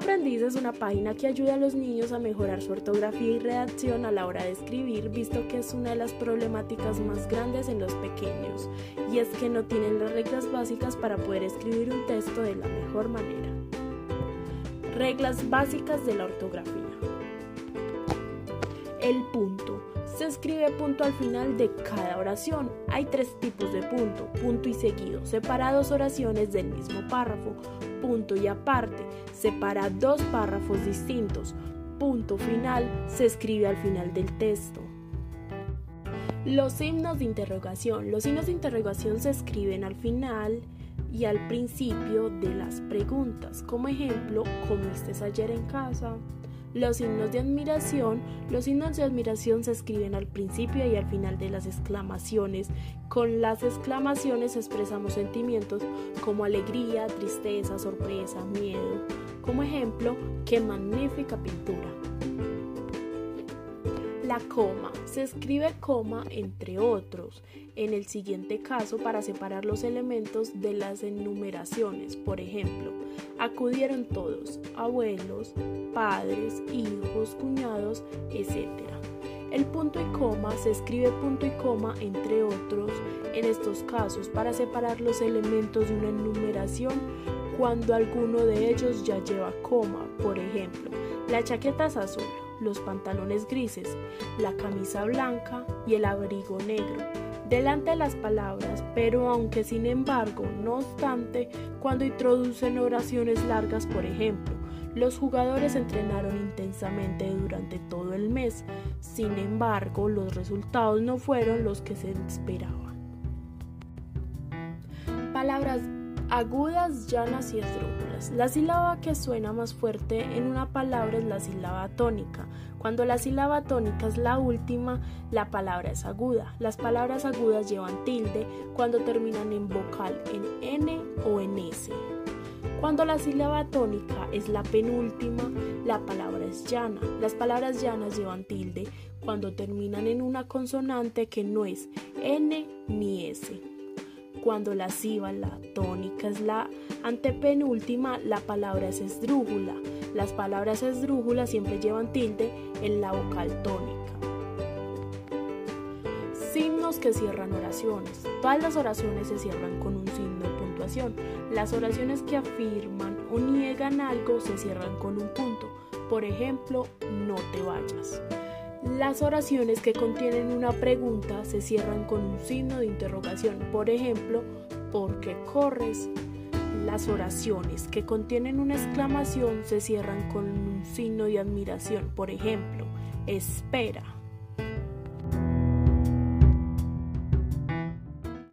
Aprendiz es una página que ayuda a los niños a mejorar su ortografía y redacción a la hora de escribir, visto que es una de las problemáticas más grandes en los pequeños, y es que no tienen las reglas básicas para poder escribir un texto de la mejor manera. Reglas básicas de la ortografía. El punto. Se escribe punto al final de cada oración. Hay tres tipos de punto, punto y seguido, separados oraciones del mismo párrafo, punto y aparte, separa dos párrafos distintos. Punto final se escribe al final del texto. Los signos de interrogación. Los signos de interrogación se escriben al final y al principio de las preguntas. Como ejemplo, ¿comiste ayer en casa? Los signos de admiración, los signos de admiración se escriben al principio y al final de las exclamaciones. Con las exclamaciones expresamos sentimientos como alegría, tristeza, sorpresa, miedo. Como ejemplo, qué magnífica pintura. La coma. Se escribe coma entre otros en el siguiente caso para separar los elementos de las enumeraciones. Por ejemplo, acudieron todos, abuelos, padres, hijos, cuñados, etc. El punto y coma se escribe punto y coma entre otros en estos casos para separar los elementos de una enumeración cuando alguno de ellos ya lleva coma. Por ejemplo, la chaqueta es azul los pantalones grises, la camisa blanca y el abrigo negro. Delante de las palabras, pero aunque sin embargo, no obstante, cuando introducen oraciones largas, por ejemplo, los jugadores entrenaron intensamente durante todo el mes, sin embargo, los resultados no fueron los que se esperaban. Palabras agudas, llanas y esdrújulas. La sílaba que suena más fuerte en una palabra es la sílaba tónica. Cuando la sílaba tónica es la última, la palabra es aguda. Las palabras agudas llevan tilde cuando terminan en vocal, en N o en S. Cuando la sílaba tónica es la penúltima, la palabra es llana. Las palabras llanas llevan tilde cuando terminan en una consonante que no es N ni S. Cuando la sílaba tónica es la antepenúltima, la palabra es esdrújula. Las palabras esdrújulas siempre llevan tilde en la vocal tónica. Signos que cierran oraciones. Todas las oraciones se cierran con un signo de puntuación. Las oraciones que afirman o niegan algo se cierran con un punto. Por ejemplo, no te vayas. Las oraciones que contienen una pregunta se cierran con un signo de interrogación. Por ejemplo, ¿por qué corres? Las oraciones que contienen una exclamación se cierran con un signo de admiración. Por ejemplo, espera.